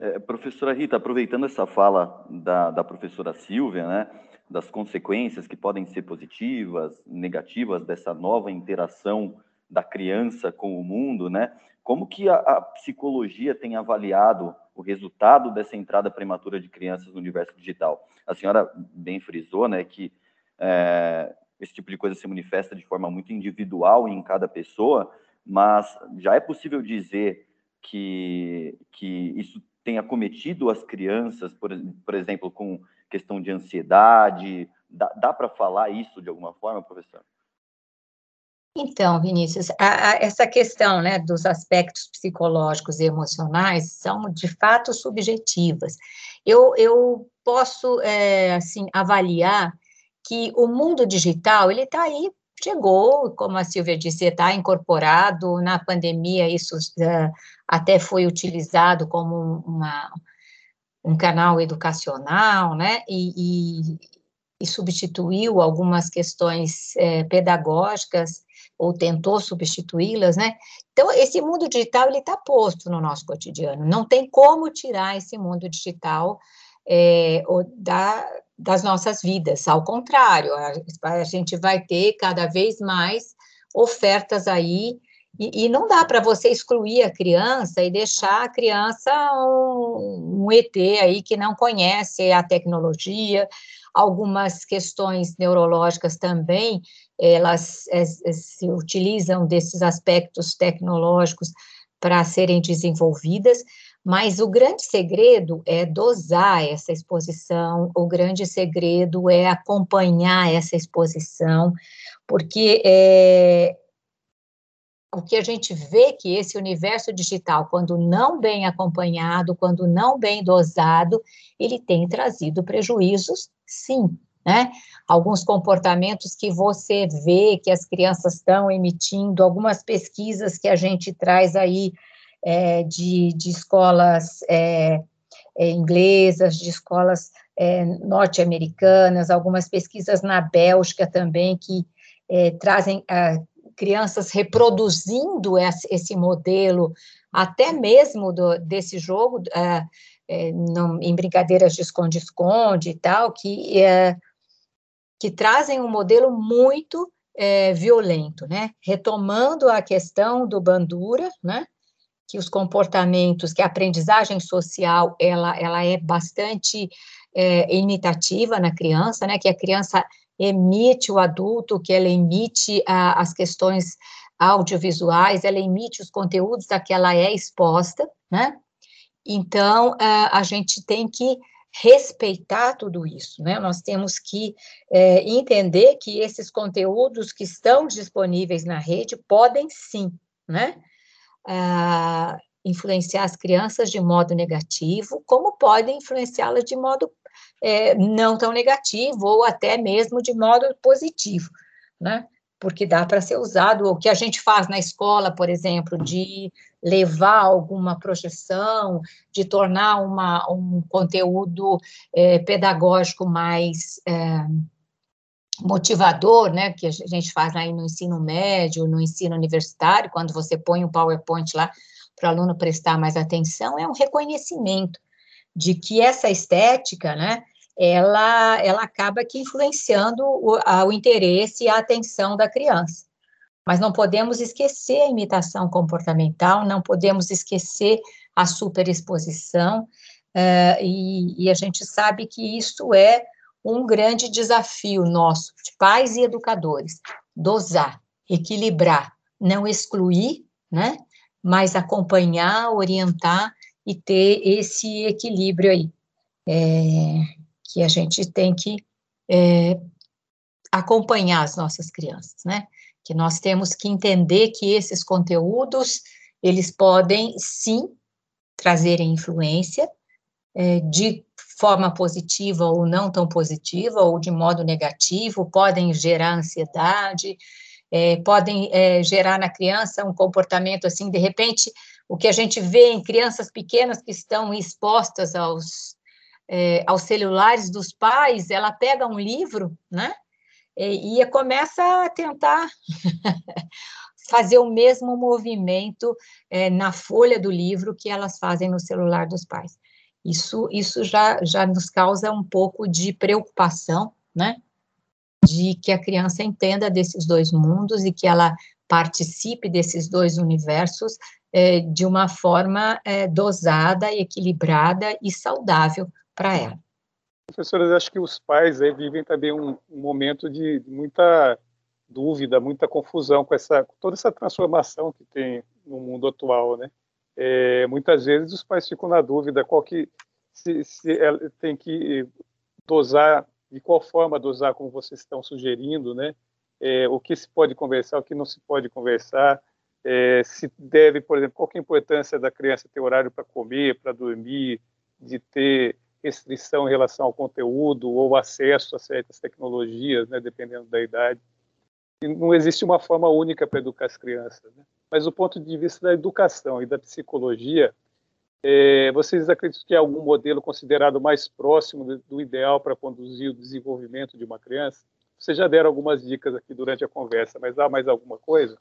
É, professora Rita, aproveitando essa fala da, da professora Silvia, né, das consequências que podem ser positivas, negativas dessa nova interação da criança com o mundo, né? Como que a, a psicologia tem avaliado o resultado dessa entrada prematura de crianças no universo digital. A senhora bem frisou, né, que é, esse tipo de coisa se manifesta de forma muito individual em cada pessoa, mas já é possível dizer que, que isso tenha cometido as crianças, por, por exemplo, com questão de ansiedade? Dá, dá para falar isso de alguma forma, professor? Então, Vinícius, a, a, essa questão né, dos aspectos psicológicos e emocionais são de fato subjetivas. Eu, eu posso é, assim avaliar que o mundo digital ele está aí, chegou, como a Silvia disse, está incorporado na pandemia. Isso é, até foi utilizado como uma, um canal educacional, né? E, e, e substituiu algumas questões é, pedagógicas ou tentou substituí-las, né? Então, esse mundo digital, ele está posto no nosso cotidiano, não tem como tirar esse mundo digital é, da, das nossas vidas, ao contrário, a, a, gente vai ter cada vez mais ofertas aí, e, e não dá para você excluir a criança e deixar a criança um, um ET aí que não conhece a tecnologia, algumas questões neurológicas também elas é, se utilizam desses aspectos tecnológicos para serem desenvolvidas, mas o grande segredo é dosar essa exposição, o grande segredo é acompanhar essa exposição, porque é, o que a gente vê que esse universo digital, quando não bem acompanhado, quando não bem dosado, ele tem trazido prejuízos, sim, né? Alguns comportamentos que você vê que as crianças estão emitindo, algumas pesquisas que a gente traz aí é, de, de escolas é, é, inglesas, de escolas é, norte-americanas, algumas pesquisas na Bélgica também que é, trazem ah, crianças reproduzindo esse, esse, modelo, até mesmo do, desse jogo, é, em brincadeiras de esconde-esconde e tal, que, que trazem um modelo muito violento, né? Retomando a questão do Bandura, né? que os comportamentos, que a aprendizagem social, ela, ela é bastante é, imitativa na criança, né, que a criança emite o adulto, que ela emite a, as questões audiovisuais, ela emite os conteúdos a que ela é exposta, né, então, a, a gente tem que respeitar tudo isso, né? Nós temos que é, entender que esses conteúdos que estão disponíveis na rede podem sim, né? uh, influenciar as crianças de modo negativo, como podem influenciá-las de modo é, não tão negativo, ou até mesmo de modo positivo, né? Porque dá para ser usado, o que a gente faz na escola, por exemplo, de levar alguma projeção, de tornar uma, um conteúdo é, pedagógico mais é, motivador, né, que a gente faz aí no ensino médio, no ensino universitário, quando você põe o um PowerPoint lá para o aluno prestar mais atenção, é um reconhecimento de que essa estética, né, ela, ela acaba que influenciando o, o interesse e a atenção da criança. Mas não podemos esquecer a imitação comportamental, não podemos esquecer a superexposição, uh, e, e a gente sabe que isso é um grande desafio nosso, de pais e educadores, dosar, equilibrar, não excluir, né, mas acompanhar, orientar e ter esse equilíbrio aí, é, que a gente tem que é, acompanhar as nossas crianças, né, que nós temos que entender que esses conteúdos, eles podem, sim, trazerem influência, é, de forma positiva ou não tão positiva, ou de modo negativo, podem gerar ansiedade, é, podem é, gerar na criança um comportamento assim, de repente, o que a gente vê em crianças pequenas que estão expostas aos, é, aos celulares dos pais, ela pega um livro, né, e, e começa a tentar fazer o mesmo movimento é, na folha do livro que elas fazem no celular dos pais. Isso, isso já, já nos causa um pouco de preocupação, né? De que a criança entenda desses dois mundos e que ela participe desses dois universos é, de uma forma é, dosada, equilibrada e saudável para ela. Professoras, acho que os pais aí vivem também um, um momento de muita dúvida, muita confusão com essa toda essa transformação que tem no mundo atual, né? é, muitas vezes os pais ficam na dúvida qual que se, se tem que dosar, de qual forma dosar, como vocês estão sugerindo, né? É, o que se pode conversar, o que não se pode conversar, é, se deve, por exemplo, qual é a importância da criança ter horário para comer, para dormir, de ter restrição em relação ao conteúdo ou acesso a certas tecnologias, né, dependendo da idade. E não existe uma forma única para educar as crianças. Né? mas do ponto de vista da educação e da psicologia, é, vocês acreditam que é algum modelo considerado mais próximo do, do ideal para conduzir o desenvolvimento de uma criança? Vocês já deram algumas dicas aqui durante a conversa, mas há mais alguma coisa?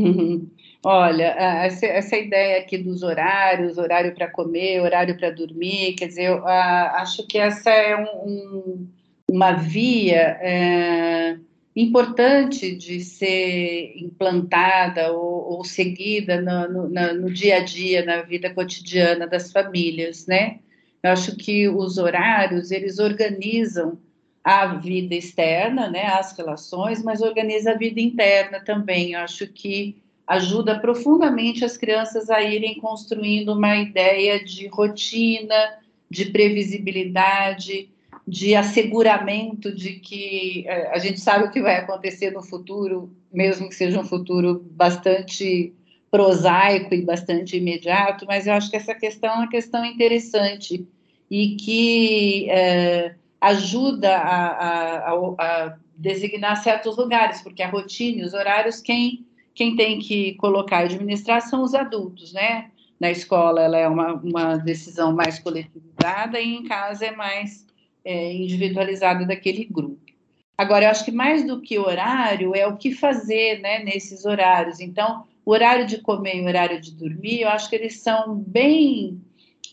Olha, essa, essa, ideia aqui dos horários, horário para comer, horário para dormir, quer dizer, eu acho que essa é um, um, uma via é, importante de ser implantada ou, ou seguida no, no, no, dia a dia, na vida cotidiana das famílias, né? Eu acho que os horários, eles organizam a vida externa, né, as relações, mas organiza a vida interna também. Eu acho que ajuda profundamente as crianças a irem construindo uma ideia de rotina, de previsibilidade, de asseguramento de que é, a gente sabe o que vai acontecer no futuro mesmo que seja um futuro bastante prosaico e bastante imediato, mas eu acho que essa questão é uma questão interessante e que é, ajuda a, a, a, designar certos lugares, porque a rotina os horários, quem, quem tem que colocar a administrar são os adultos, né? Na escola ela é uma, uma decisão mais coletivizada e em casa é mais é, individualizada daquele grupo. Agora, eu acho que mais do que horário é o que fazer né, nesses horários. Então, o horário de comer e o horário de dormir, eu acho que eles são bem,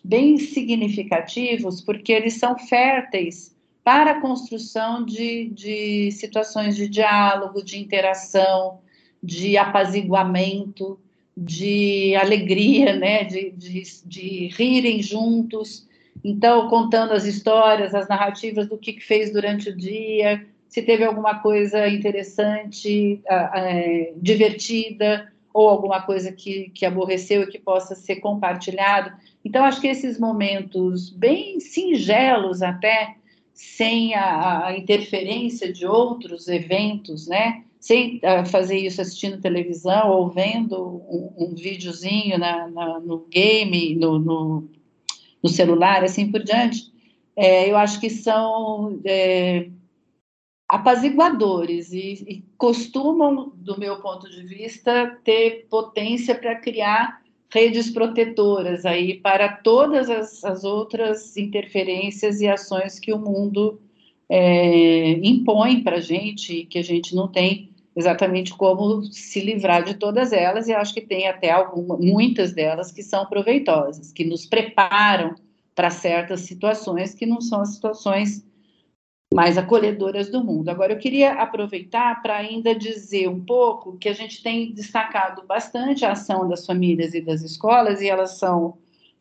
bem significativos, porque eles são férteis para a construção de, de situações de diálogo, de interação, de apaziguamento, de alegria, né, de, de, de rirem juntos. Então, contando as histórias, as narrativas do que, que fez durante o dia, se teve alguma coisa interessante, uh, uh, divertida, ou alguma coisa que, que aborreceu e que possa ser compartilhado. Então, acho que esses momentos bem singelos até, sem a, a interferência de outros eventos, né? Sem uh, fazer isso assistindo televisão ou vendo um, um videozinho na, na, no game, no, no, no, celular, assim por diante, é, eu acho que são é, apaziguadores e, e, costumam, do meu ponto de vista, ter potência para criar redes protetoras aí para todas as, as outras interferências e ações que o mundo é, impõe para a gente, que a gente não tem exatamente como se livrar de todas elas, e acho que tem até algumas, muitas delas que são proveitosas, que nos preparam para certas situações que não são as situações mais acolhedoras do mundo. Agora, eu queria aproveitar para ainda dizer um pouco que a gente tem destacado bastante a ação das famílias e das escolas, e elas são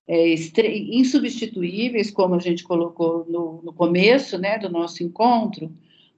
é, insubstituíveis, como a gente colocou no, no começo né, do nosso encontro,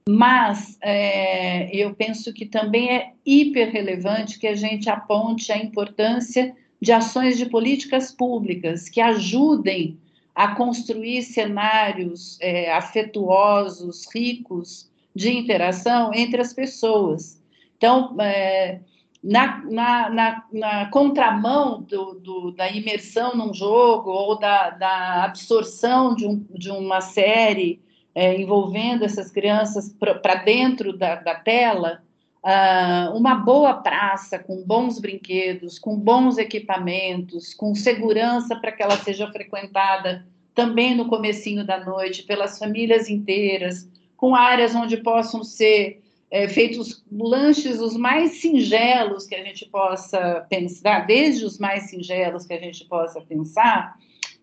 mas é, eu penso que também é hiper relevante que a gente aponte a importância de ações de políticas públicas que ajudem a construir cenários é, afetuosos, ricos de interação entre as pessoas. Então, é, na, na, na, na, contramão do, do, da imersão num jogo ou da, da absorção de, um, de uma série é, envolvendo essas crianças para dentro da, da tela, uh, uma boa praça com bons brinquedos, com bons equipamentos, com segurança para que ela seja frequentada também no comecinho da noite pelas famílias inteiras, com áreas onde possam ser é, feitos lanches os mais singelos que a gente possa pensar, desde os mais singelos que a gente possa pensar,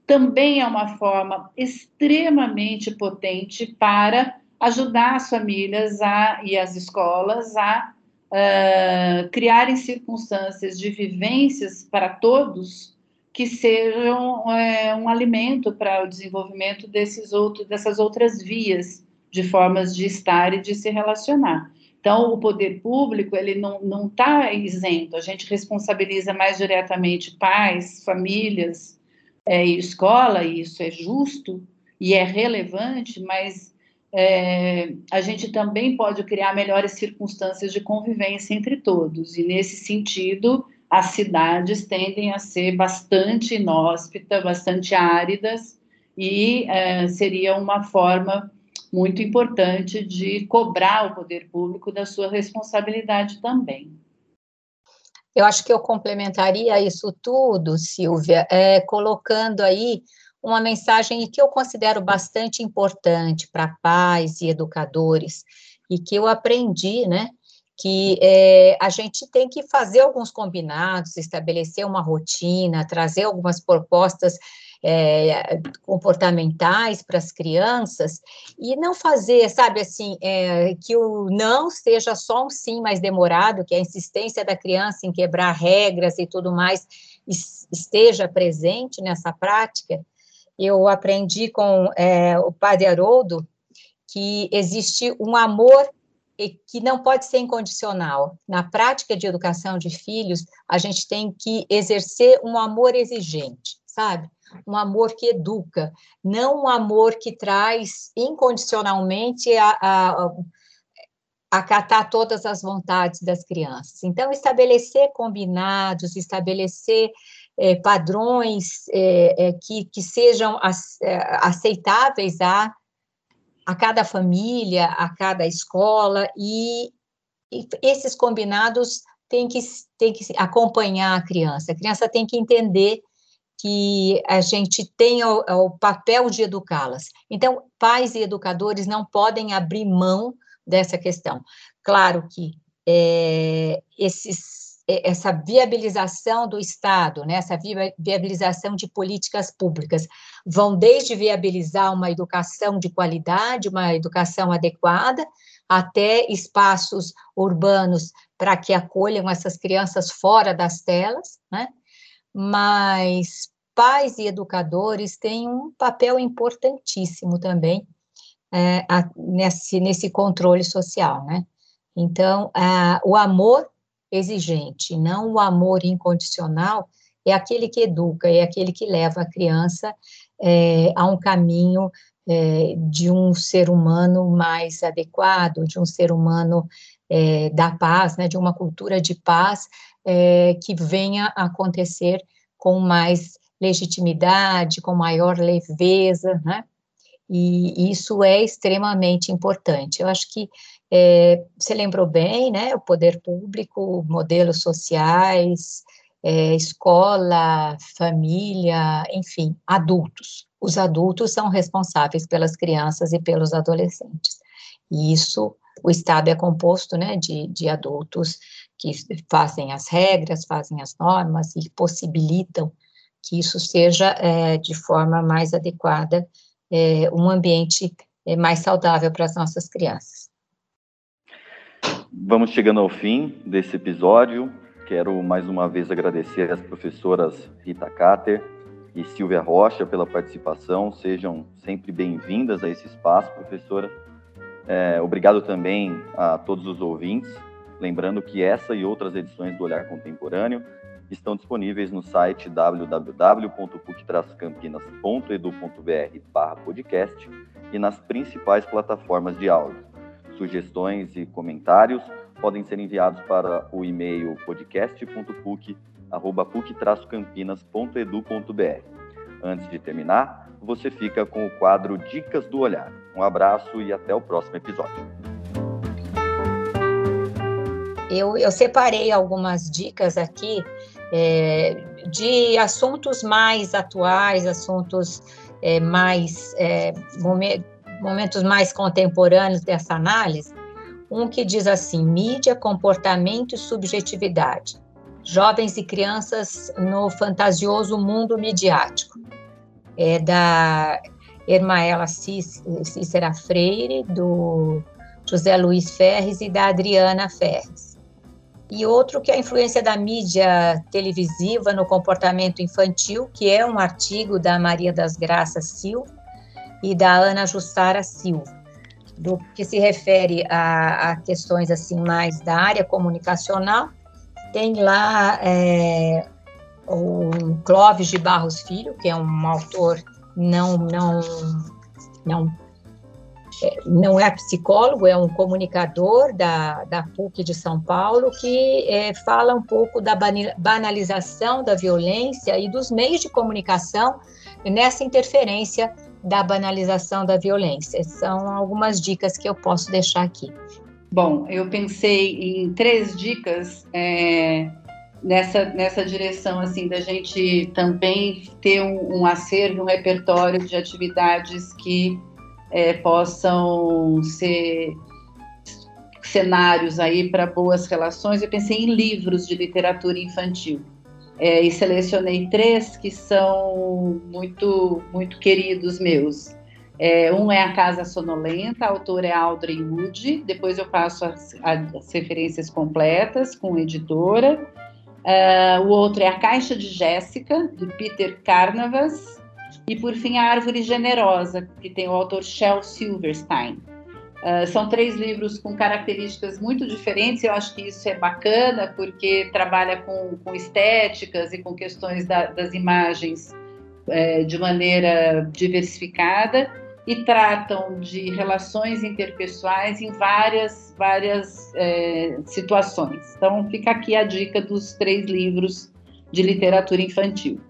também é uma forma extremamente potente para ajudar as famílias a, e as escolas a uh, criarem circunstâncias de vivências para todos que sejam é, um alimento para o desenvolvimento desses outros, dessas outras vias de formas de estar e de se relacionar. Então, o poder público ele não está isento. A gente responsabiliza mais diretamente pais, famílias é, e escola, e isso é justo e é relevante, mas é, a gente também pode criar melhores circunstâncias de convivência entre todos. E, nesse sentido, as cidades tendem a ser bastante inóspitas, bastante áridas, e é, seria uma forma muito importante de cobrar o poder público da sua responsabilidade também. Eu acho que eu complementaria isso tudo, Silvia, é, colocando aí uma mensagem que eu considero bastante importante para pais e educadores, e que eu aprendi, né, que é, a gente tem que fazer alguns combinados, estabelecer uma rotina, trazer algumas propostas é, comportamentais para as crianças e não fazer, sabe, assim, é, que o não seja só um sim mais demorado, que a insistência da criança em quebrar regras e tudo mais esteja presente nessa prática. Eu aprendi com é, o padre Haroldo que existe um amor que não pode ser incondicional. Na prática de educação de filhos, a gente tem que exercer um amor exigente, sabe? Um amor que educa, não um amor que traz incondicionalmente a, a, acatar todas as vontades das crianças. Então, estabelecer combinados, estabelecer é, padrões é, é, que, que sejam aceitáveis a, a cada família, a cada escola, e, e esses combinados têm que, têm que acompanhar a criança. A criança tem que entender que a gente tem o, o papel de educá-las. Então, pais e educadores não podem abrir mão dessa questão. Claro que é, esses, é, essa viabilização do Estado, né, essa viabilização de políticas públicas, vão desde viabilizar uma educação de qualidade, uma educação adequada, até espaços urbanos para que acolham essas crianças fora das telas, né? Mas pais e educadores têm um papel importantíssimo também é, a, nesse, nesse controle social, né? Então, a, o amor exigente, não o amor incondicional, é aquele que educa, é aquele que leva a criança é, a um caminho é, de um ser humano mais adequado, de um ser humano é, da paz, né, de uma cultura de paz é, que venha a acontecer com mais legitimidade, com maior leveza, né? E isso é extremamente importante. Eu acho que é, você lembrou bem, né? O poder público, modelos sociais, é, escola, família, enfim, adultos. Os adultos são responsáveis pelas crianças e pelos adolescentes. E isso, o Estado é composto, né, de, de adultos que fazem as regras, fazem as normas e possibilitam que isso seja é, de forma mais adequada é, um ambiente é, mais saudável para as nossas crianças. Vamos chegando ao fim desse episódio. Quero mais uma vez agradecer às professoras Rita Cater e Silvia Rocha pela participação. Sejam sempre bem-vindas a esse espaço, professora. É, obrigado também a todos os ouvintes. Lembrando que essa e outras edições do Olhar Contemporâneo estão disponíveis no site www.puctrascampinas.edu.br podcast e nas principais plataformas de áudio. Sugestões e comentários podem ser enviados para o e-mail podcast.puc.puc-campinas.edu.br. Antes de terminar, você fica com o quadro Dicas do Olhar. Um abraço e até o próximo episódio. Eu, eu separei algumas dicas aqui é, de assuntos mais atuais, assuntos é, mais é, momentos mais contemporâneos dessa análise. Um que diz assim: mídia, comportamento e subjetividade. Jovens e crianças no fantasioso mundo midiático. É da Ermaela Cícera Freire, do José Luiz Ferres e da Adriana Ferres e outro que é a influência da mídia televisiva no comportamento infantil, que é um artigo da Maria das Graças Silva e da Ana Jussara Silva, do que se refere a, a questões assim mais da área comunicacional. Tem lá é, o Clóvis de Barros Filho, que é um autor não não não é, não é psicólogo, é um comunicador da, da PUC de São Paulo, que é, fala um pouco da banalização da violência e dos meios de comunicação nessa interferência da banalização da violência. São algumas dicas que eu posso deixar aqui. Bom, eu pensei em três dicas é, nessa, nessa direção, assim, da gente também ter um, um acervo, um repertório de atividades que é, possam ser cenários aí para boas relações. Eu pensei em livros de literatura infantil. É, e selecionei três que são muito, muito queridos meus. É, um é A Casa Sonolenta, a autora é Audrey Wood, depois eu passo as, as referências completas com editora. Uh, o outro é A Caixa de Jéssica, de Peter Carnavas, e, por fim, A Árvore Generosa, que tem o autor Shel Silverstein. Uh, são três livros com características muito diferentes, eu acho que isso é bacana, porque trabalha com, com estéticas e com questões da, das imagens é, de maneira diversificada, e tratam de relações interpessoais em várias, várias é, situações. Então, fica aqui a dica dos três livros de literatura infantil.